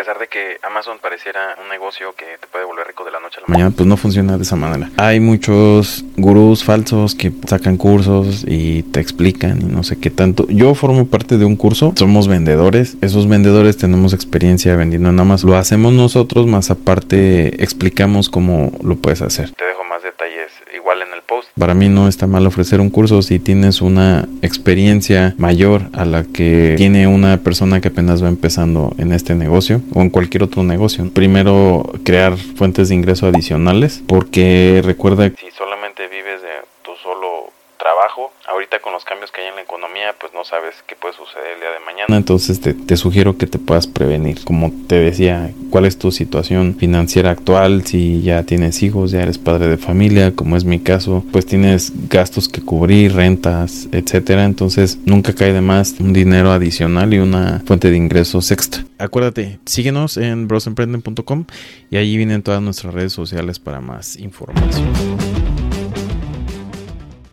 pesar de que Amazon pareciera un negocio que te puede volver rico de la noche a la mañana, pues no funciona de esa manera. Hay muchos gurús falsos que sacan cursos y te explican y no sé qué tanto. Yo formo parte de un curso, somos vendedores, esos vendedores tenemos experiencia vendiendo en Amazon. Lo hacemos nosotros, más aparte explicamos cómo lo puedes hacer. Te igual en el post. Para mí no está mal ofrecer un curso si tienes una experiencia mayor a la que tiene una persona que apenas va empezando en este negocio o en cualquier otro negocio. Primero crear fuentes de ingreso adicionales porque recuerda que si solamente vives de tu solo trabajo. Ahorita con los cambios que hay en la economía, pues no sabes qué puede suceder el día de mañana. Entonces te, te, sugiero que te puedas prevenir. Como te decía, cuál es tu situación financiera actual, si ya tienes hijos, ya eres padre de familia, como es mi caso, pues tienes gastos que cubrir, rentas, etcétera. Entonces nunca cae de más un dinero adicional y una fuente de ingresos extra. Acuérdate, síguenos en brosemprenden.com y allí vienen todas nuestras redes sociales para más información.